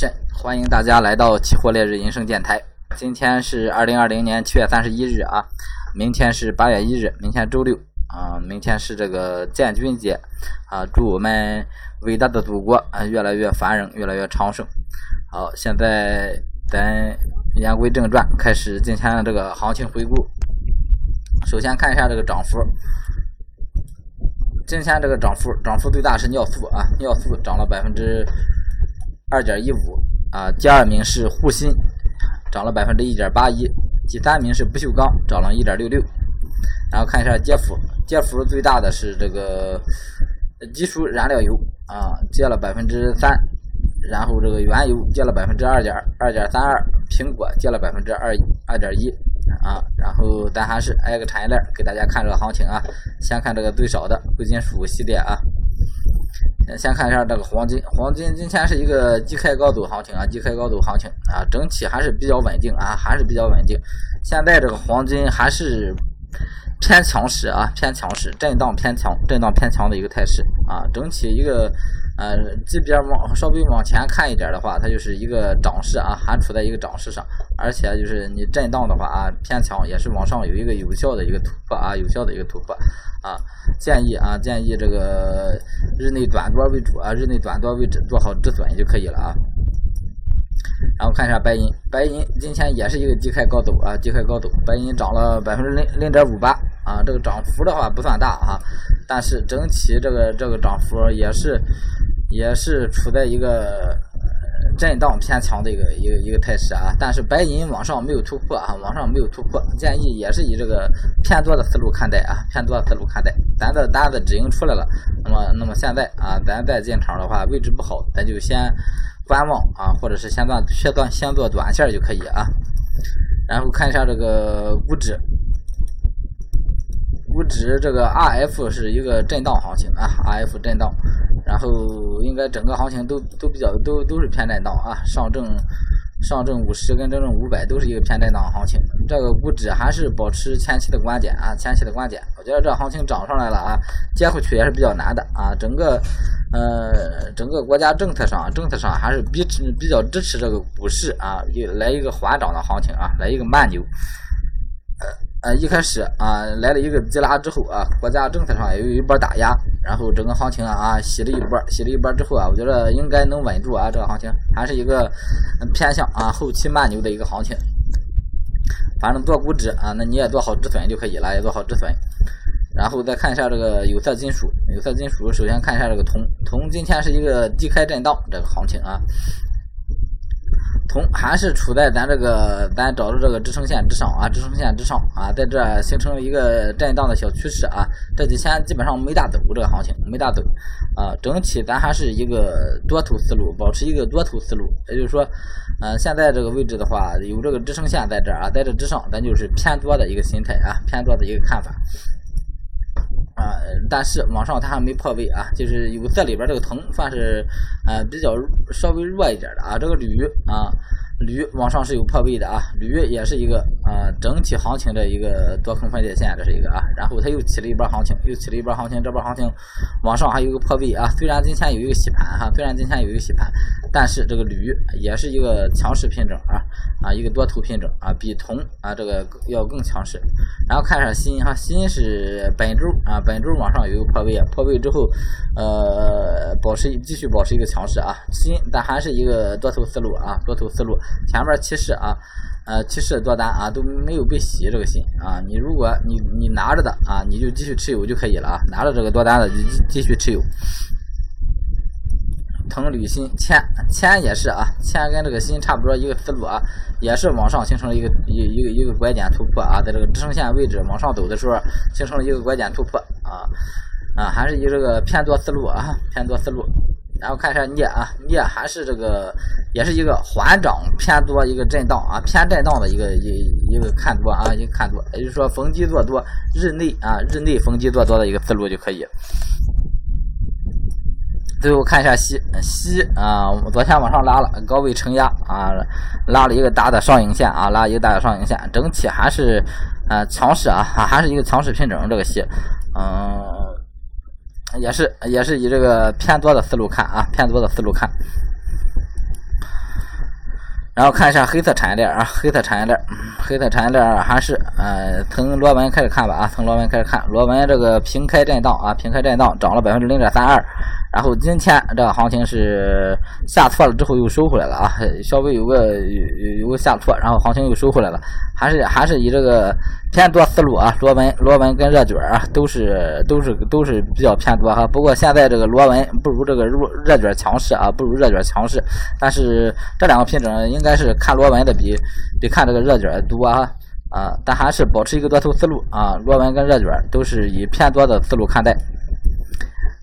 慎，欢迎大家来到期货烈日银声电台。今天是二零二零年七月三十一日啊，明天是八月一日，明天周六啊，明天是这个建军节啊，祝我们伟大的祖国啊越来越繁荣，越来越昌盛。好，现在咱言归正传，开始今天的这个行情回顾。首先看一下这个涨幅。今天这个涨幅，涨幅最大是尿素啊，尿素涨了百分之二点一五啊。第二名是沪锌，涨了百分之一点八一。第三名是不锈钢，涨了一点六六。然后看一下跌幅，跌幅最大的是这个基础燃料油啊，跌了百分之三。然后这个原油跌了百分之二点二点三二，苹果跌了百分之二二点一。啊，然后咱还是挨个产业链给大家看这个行情啊。先看这个最少的贵金属系列啊。先看一下这个黄金，黄金今天是一个低开高走行情啊，低开高走行情啊，整体还是比较稳定啊，还是比较稳定。现在这个黄金还是偏强势啊，偏强势，震荡偏强，震荡偏强的一个态势啊，整体一个。呃，这边往稍微往前看一点的话，它就是一个涨势啊，还处在一个涨势上，而且就是你震荡的话啊，偏强也是往上有一个有效的一个突破啊，有效的一个突破啊，建议啊，建议这个日内短多为主啊，日内短多为止做好止损就可以了啊。然后看一下白银，白银今天也是一个低开高走啊，低开高走，白银涨了百分之零零点五八啊，这个涨幅的话不算大啊，但是整体这个这个涨幅也是。也是处在一个震荡偏强的一个一个一个态势啊，但是白银往上没有突破啊，往上没有突破，建议也是以这个偏多的思路看待啊，偏多的思路看待。咱的单子止盈出来了，那么那么现在啊，咱再进场的话，位置不好，咱就先观望啊，或者是先做先做先做短线就可以啊。然后看一下这个股指。股指这个 R F 是一个震荡行情啊，R F 震荡，然后应该整个行情都都比较都都是偏震荡啊，上证上证五十跟证证五百都是一个偏震荡行情，这个股指还是保持前期的观点啊，前期的观点，我觉得这行情涨上来了啊，接回去也是比较难的啊，整个呃整个国家政策上政策上还是比比较支持这个股市啊，来一个缓涨的行情啊，来一个慢牛。呃，一开始啊，来了一个急拉之后啊，国家政策上也有一波打压，然后整个行情啊洗了一波，洗了一波之后啊，我觉得应该能稳住啊，这个行情还是一个偏向啊后期慢牛的一个行情。反正做股指啊，那你也做好止损就可以了，也做好止损。然后再看一下这个有色金属，有色金属首先看一下这个铜，铜今天是一个低开震荡这个行情啊。从还是处在咱这个咱找的这个支撑线之上啊，支撑线之上啊，在这形成了一个震荡的小趋势啊。这几天基本上没大走，这个行情没大走啊。整体咱还是一个多头思路，保持一个多头思路。也就是说，嗯，现在这个位置的话，有这个支撑线在这儿啊，在这之上，咱就是偏多的一个心态啊，偏多的一个看法。但是往上它还没破位啊，就是有在里边这个铜算是呃比较稍微弱一点的啊，这个铝啊。铝往上是有破位的啊，铝也是一个啊整体行情的一个多空分界线，这是一个啊，然后它又起了一波行情，又起了一波行情，这波行情往上还有一个破位啊，虽然今天有一个洗盘哈，虽然今天有一个洗盘，但是这个铝也是一个强势品种啊啊一个多头品种啊，比铜啊这个要更强势。然后看一下锌哈，锌是本周啊本周往上有一个破位啊，破位之后呃保持继续保持一个强势啊，锌但还是一个多头思路啊，多头思路。前面趋势啊，呃，趋势多单啊都没有被洗这个心啊，你如果你你拿着的啊，你就继续持有就可以了啊，拿着这个多单的就继续持有。铜铝锌铅铅也是啊，铅跟这个锌差不多一个思路啊，也是往上形成了一个一一个一个拐点突破啊，在这个支撑线位置往上走的时候，形成了一个拐点突破啊啊，还是以这个偏多思路啊，偏多思路。然后看一下镍啊，镍还是这个，也是一个缓涨偏多一个震荡啊，偏震荡的一个一一个看多啊，一个看多，也就是说逢低做多，日内啊日内逢低做多的一个思路就可以。最后看一下锡锡啊，我昨天往上拉了，高位承压啊，拉了一个大的上影线啊，拉一个大的上影线，整体还是呃强势啊，还是一个强势品种这个锡，嗯。也是也是以这个偏多的思路看啊，偏多的思路看。然后看一下黑色产业链啊，黑色产业链，黑色产业链还是呃，从螺纹开始看吧啊，从螺纹开始看，螺纹这个平开震荡啊，平开震荡涨了百分之零点三二。然后今天这个行情是下挫了之后又收回来了啊，稍微有个有有个下挫，然后行情又收回来了，还是还是以这个偏多思路啊，螺纹螺纹跟热卷啊都是都是都是比较偏多哈。不过现在这个螺纹不如这个热热卷强势啊，不如热卷强势，但是这两个品种应该是看螺纹的比比看这个热卷多啊啊，但还是保持一个多头思路啊，螺纹跟热卷都是以偏多的思路看待。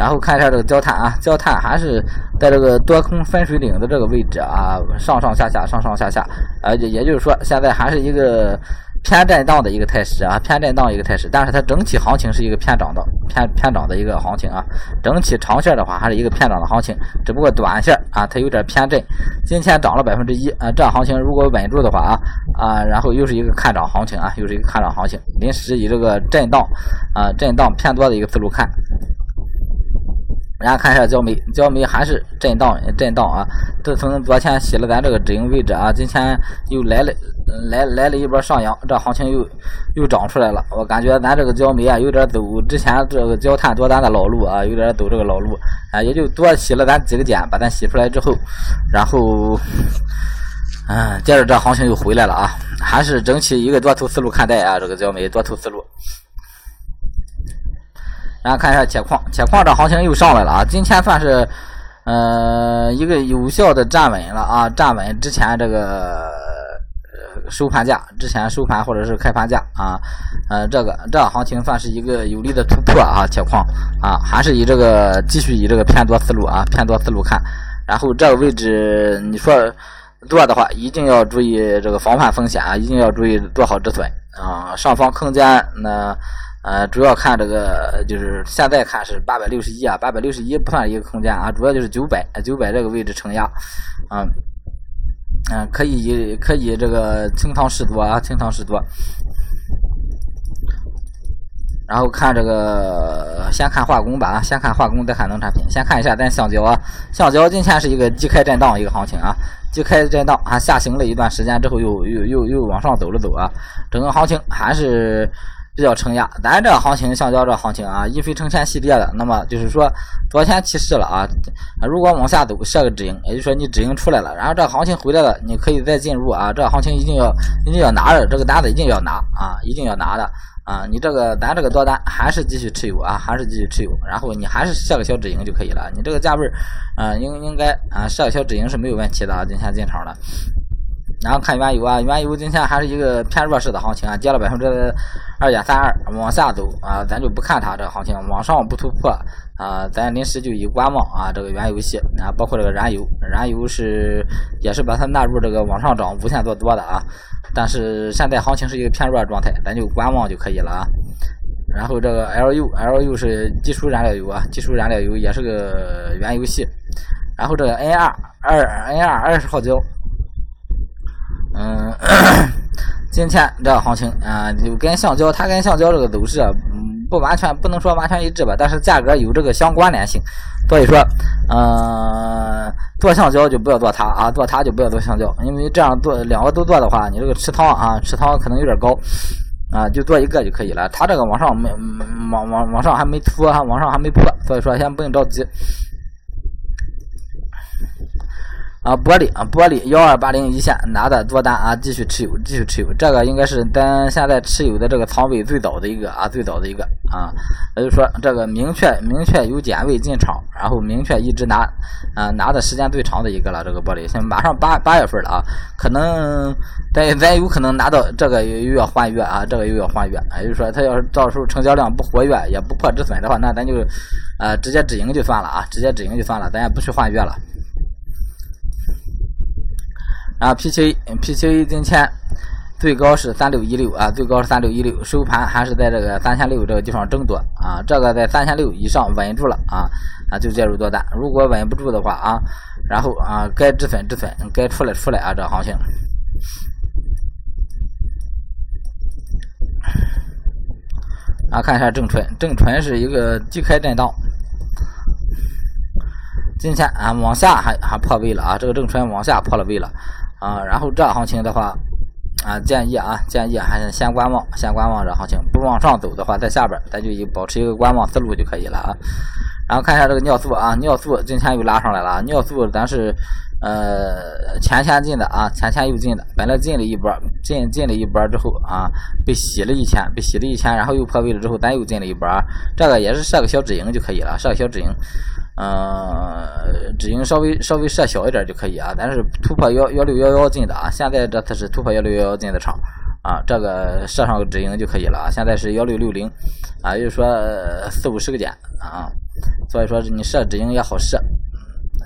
然后看一下这个焦炭啊，焦炭还是在这个多空分水岭的这个位置啊，上上下下，上上下下，呃，也也就是说，现在还是一个偏震荡的一个态势啊，偏震荡一个态势，但是它整体行情是一个偏涨的，偏偏涨的一个行情啊，整体长线的话还是一个偏涨的行情，只不过短线啊，它有点偏震，今天涨了百分之一啊，这行情如果稳住的话啊啊，然后又是一个看涨行情啊，又是一个看涨行情，临时以这个震荡啊，震荡偏多的一个思路看。然后看一下焦煤，焦煤还是震荡震荡啊！自从昨天洗了咱这个止盈位置啊，今天又来了来来了一波上扬，这行情又又涨出来了。我感觉咱这个焦煤啊，有点走之前这个焦炭多单的老路啊，有点走这个老路啊，也就多洗了咱几个点，把咱洗出来之后，然后嗯，接着这行情又回来了啊，还是整体一个多头思路看待啊，这个焦煤多头思路。然后看一下铁矿，铁矿这行情又上来了啊！今天算是，呃，一个有效的站稳了啊，站稳之前这个收盘价，之前收盘或者是开盘价啊，呃，这个这行情算是一个有力的突破啊，铁矿啊，还是以这个继续以这个偏多思路啊，偏多思路看。然后这个位置你说做的话，一定要注意这个防范风险啊，一定要注意做好止损啊，上方空间那。呃主要看这个，就是现在看是八百六十一啊，八百六十一不算一个空间啊，主要就是九百，九百这个位置承压，嗯，嗯，可以可以这个清仓试多啊，清仓试多。然后看这个，先看化工吧啊，先看化工，再看农产品。先看一下咱橡胶啊，橡胶今天是一个低开震荡一个行情啊，低开震荡啊，下行了一段时间之后又又又又往上走了走啊，整个行情还是。比较承压，咱这行情橡胶这行情啊，一飞冲天系列的，那么就是说昨天提示了啊，如果往下走设个止盈，也就是说你止盈出来了，然后这行情回来了，你可以再进入啊，这行情一定要一定要拿着这个单子，一定要拿啊，一定要拿的啊，你这个咱这个多单还是继续持有啊，还是继续持有，然后你还是设个小止盈就可以了，你这个价位啊，应应该啊设个小止盈是没有问题的啊，今天进场了。然后看原油啊，原油今天还是一个偏弱势的行情啊，跌了百分之二点三二，往下走啊，咱就不看它这个行情，往上不突破啊，咱临时就以观望啊，这个原油系啊，包括这个燃油，燃油是也是把它纳入这个往上涨无限做多的啊，但是现在行情是一个偏弱状态，咱就观望就可以了啊。然后这个 LU，LU 是基础燃料油啊，基础燃料油也是个原油系，然后这个 N 二二 N 二二十号胶。嗯，今天这个行情啊，就跟橡胶，它跟橡胶这个走势，嗯，不完全不能说完全一致吧，但是价格有这个相关联性，所以说，嗯，做橡胶就不要做它啊，做它就不要做橡胶，因为这样做两个都做的话，你这个持仓啊，持仓可能有点高啊，就做一个就可以了。它这个往上没往往往上还没突哈，往上还没破，所以说先不用着急。啊，玻璃啊，玻璃幺二八零一线拿的多单啊，继续持有，继续持有。这个应该是咱现在持有的这个仓位最早的一个啊，最早的一个啊。也就是说，这个明确明确有点位进场，然后明确一直拿啊拿的时间最长的一个了。这个玻璃，现马上八八月份了啊，可能咱咱有可能拿到这个又要换月啊，这个又要换月。也就是说，它要是到时候成交量不活跃，也不破止损的话，那咱就呃直接止盈就算了啊，直接止盈就算了，咱也不去换月了。然后 P 七 P 七今天最高是三六一六啊，最高是三六一六，收盘还是在这个三千六这个地方争夺啊，这个在三千六以上稳住了啊啊就介入多单，如果稳不住的话啊，然后啊该止损止损，该出来出来啊这行情。啊看一下正纯，正纯是一个低开震荡。今天啊，往下还还破位了啊，这个正纯往下破了位了，啊，然后这行情的话，啊，建议啊，建议还是先观望，先观望这行情，不往上走的话，在下边咱就以保持一个观望思路就可以了啊。然后看一下这个尿素啊，尿素今天又拉上来了，尿素咱是呃前天进的啊，前天又进的，本来进了一波，进进了一波之后啊，被洗了一千，被洗了一千，然后又破位了之后，咱又进了一波，这个也是设个小止盈就可以了，设个小止盈。嗯，止盈稍微稍微设小一点就可以啊，但是突破幺幺六幺幺进的啊，现在这次是突破幺六幺幺进的场啊，这个设上个止盈就可以了啊，现在是幺六六零啊，就是说四五十个点啊，所以说你设止盈也好设，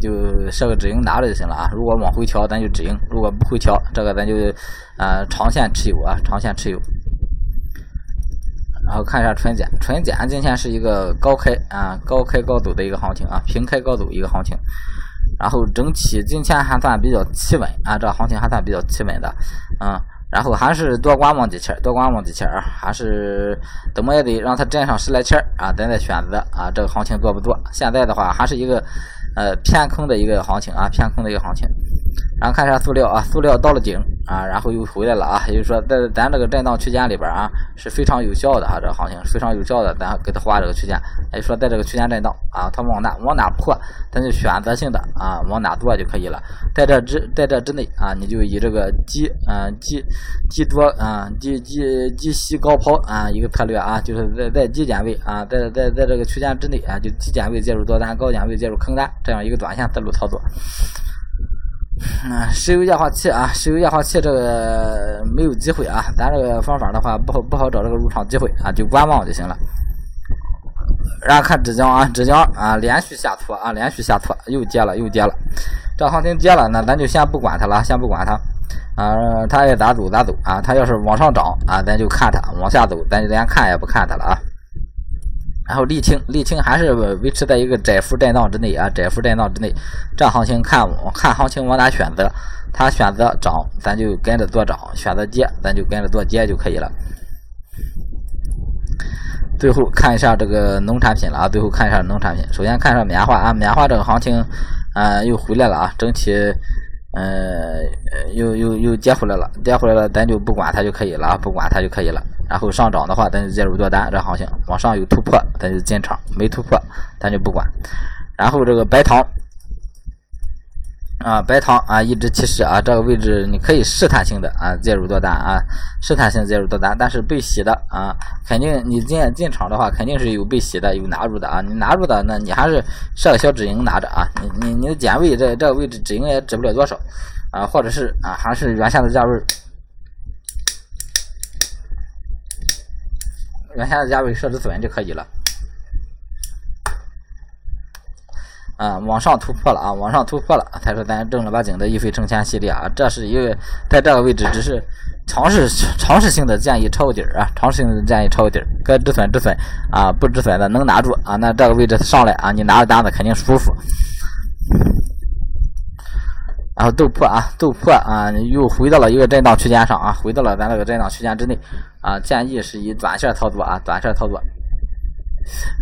就设个止盈拿着就行了啊，如果往回调咱就止盈，如果不回调这个咱就啊长线持有啊，长线持有。然后看一下纯碱，纯碱今天是一个高开啊，高开高走的一个行情啊，平开高走一个行情。然后整体今天还算比较企稳啊，这行情还算比较企稳的，嗯，然后还是多观望几天，多观望几天啊，还是怎么也得让它震上十来天啊，咱再选择啊，这个行情做不做？现在的话还是一个呃偏空的一个行情啊，偏空的一个行情。然后看一下塑料啊，塑料到了顶啊，然后又回来了啊，也就是说在咱这个震荡区间里边啊是非常有效的啊，这个行情非常有效的，咱给它画这个区间，也就说在这个区间震荡啊，它往哪往哪破，咱就选择性的啊往哪做就可以了，在这之在这之内啊，你就以这个低嗯低低多啊低低低吸高抛啊一个策略啊，就是在在低点位啊，在在在这个区间之内啊，就低点位介入多单，高点位介入空单，这样一个短线思路操作。嗯，石油液化气啊，石油液化气这个没有机会啊，咱这个方法的话不好不好找这个入场机会啊，就观望就行了。然后看浙江啊，浙江啊连续下挫啊，连续下挫，又跌了又跌了。这行情跌了，那咱就先不管它了，先不管它啊，它爱咋走咋走啊，它要是往上涨啊，咱就看它；往下走，咱就连看也不看它了啊。然后沥青，沥青还是维持在一个窄幅震荡之内啊，窄幅震荡之内。这行情看看行情往哪选择，它选择涨，咱就跟着做涨；选择跌，咱就跟着做跌就可以了。最后看一下这个农产品了啊，最后看一下农产品。首先看一下棉花啊，棉花这个行情啊又回来了啊，整体呃又又又跌回来了，跌回来了，咱就不管它就可以了啊，不管它就可以了。然后上涨的话，咱就介入多单，这行情往上有突破，咱就进场；没突破，咱就不管。然后这个白糖啊，白糖啊，一直提示啊，这个位置你可以试探性的啊介入多单啊，试探性介入多单，但是被洗的啊，肯定你进进场的话，肯定是有被洗的，有拿入的啊。你拿入的，那你还是设个小止盈拿着啊。你你你的点位这这个位置止盈也止不了多少啊，或者是啊，还是原先的价位。原先的价位设止损就可以了，啊，往上突破了啊，往上突破了，才是咱正儿八经的一飞冲天系列啊。这是一个在这个位置只是尝试尝试性的建议抄底儿啊，尝试性的建议抄底儿，该止损止损啊，不止损的能拿住啊，那这个位置上来啊，你拿着单子肯定舒服。然后豆粕啊，豆粕啊，又回到了一个震荡区间上啊，回到了咱那个震荡区间之内啊。建议是以短线操作啊，短线操作。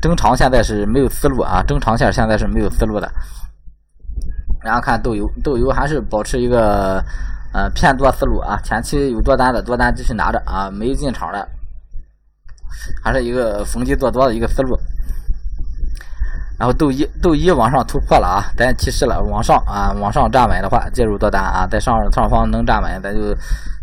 中长现在是没有思路啊，中长线现在是没有思路的。然后看豆油，豆油还是保持一个呃偏多思路啊，前期有多单的多单继续拿着啊，没进场的还是一个逢低做多的一个思路。然后豆一豆一往上突破了啊，咱提示了往上啊，往上站稳的话介入多单啊，在上上方能站稳，咱就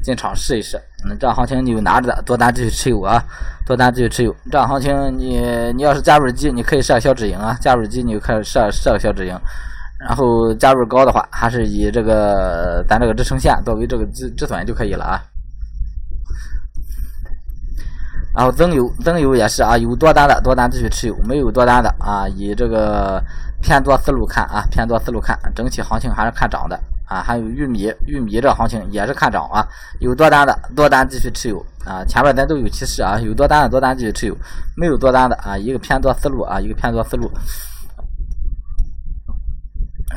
进场试一试。嗯，这样行情你就拿着多单继续持有啊，多单继续持有。这样行情你你要是加入机，你可以设小止盈啊，加入机你就开始设设个小止盈。然后加入高的话，还是以这个咱这个支撑线作为这个止止损就可以了啊。然后增油，增油也是啊，有多单的多单继续持有，没有多单的啊，以这个偏多思路看啊，偏多思路看，整体行情还是看涨的啊。还有玉米，玉米这行情也是看涨啊，有多单的多单继续持有啊。前面咱都有提示啊，有多单的多单继续持有，没有多单的啊，一个偏多思路啊，一个偏多思路。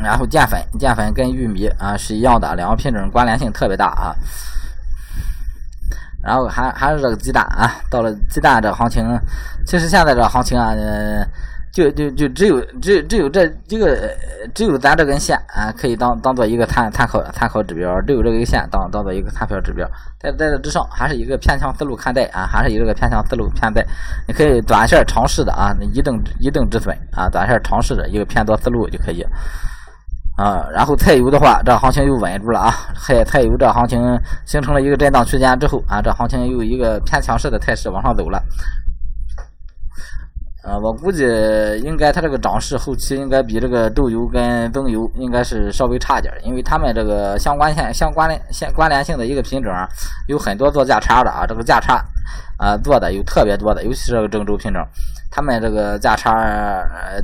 然后淀粉，淀粉跟玉米啊是一样的，两个品种关联性特别大啊。然后还还是这个鸡蛋啊，到了鸡蛋这行情，其实现在这行情啊，就就就只有只只有这这个只有咱这根线啊，可以当当做一个参参考参考指标，只有这根线当当做一个参考指标。在在这之上，还是一个偏向思路看待啊，还是以这个偏向思路看待。你可以短线尝试的啊，一定一定止损啊，短线尝试的一个偏多思路就可以。啊，然后菜油的话，这行情又稳住了啊，菜菜油这行情形成了一个震荡区间之后啊，这行情又一个偏强势的态势往上走了。呃，我估计应该它这个涨势后期应该比这个豆油跟增油应该是稍微差点，因为他们这个相关性、相关联、相关联性的一个品种有很多做价差的啊，这个价差啊做的有特别多的，尤其是这个郑州品种，他们这个价差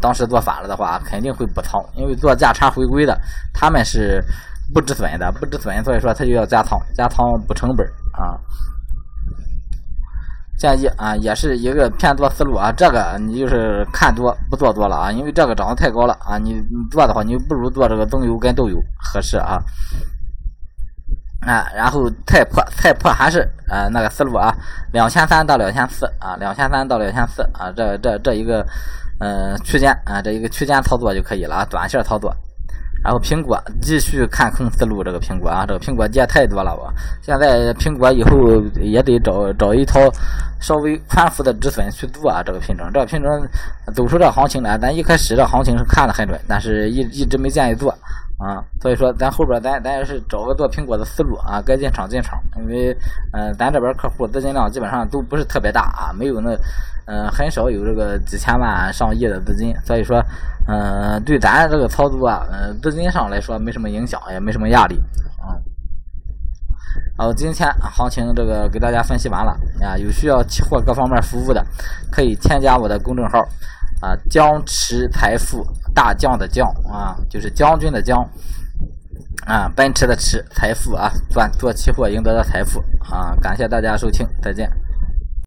当时做反了的话，肯定会补仓，因为做价差回归的他们是不止损的，不止损，所以说他就要加仓，加仓补成本啊。建议啊，也是一个偏多思路啊。这个你就是看多不做多了啊，因为这个涨得太高了啊。你你做的话，你不如做这个增油跟豆油合适啊。啊，然后菜粕菜粕还是呃那个思路啊，两千三到两千四啊，两千三到两千四啊，这这这一个呃区间啊，这一个区间操作就可以了啊，短线操作。然后苹果继续看空思路，这个苹果啊，这个苹果跌太多了，我现在苹果以后也得找找一套稍微宽幅的止损去做啊，这个品种，这个品种走出这行情来，咱一开始这行情是看的很准，但是一一直没建议做啊，所以说咱后边咱咱也是找个做苹果的思路啊，该进场进场，因为嗯，咱这边客户资金量基本上都不是特别大啊，没有那嗯很少有这个几千万上亿的资金，所以说。嗯，对咱这个操作啊，嗯，资金上来说没什么影响，也没什么压力，啊。好，今天行情这个给大家分析完了啊，有需要期货各方面服务的，可以添加我的公众号啊，江池财富大将的将啊，就是将军的将啊，奔驰的驰财富啊，赚做期货赢得的财富啊，感谢大家收听，再见。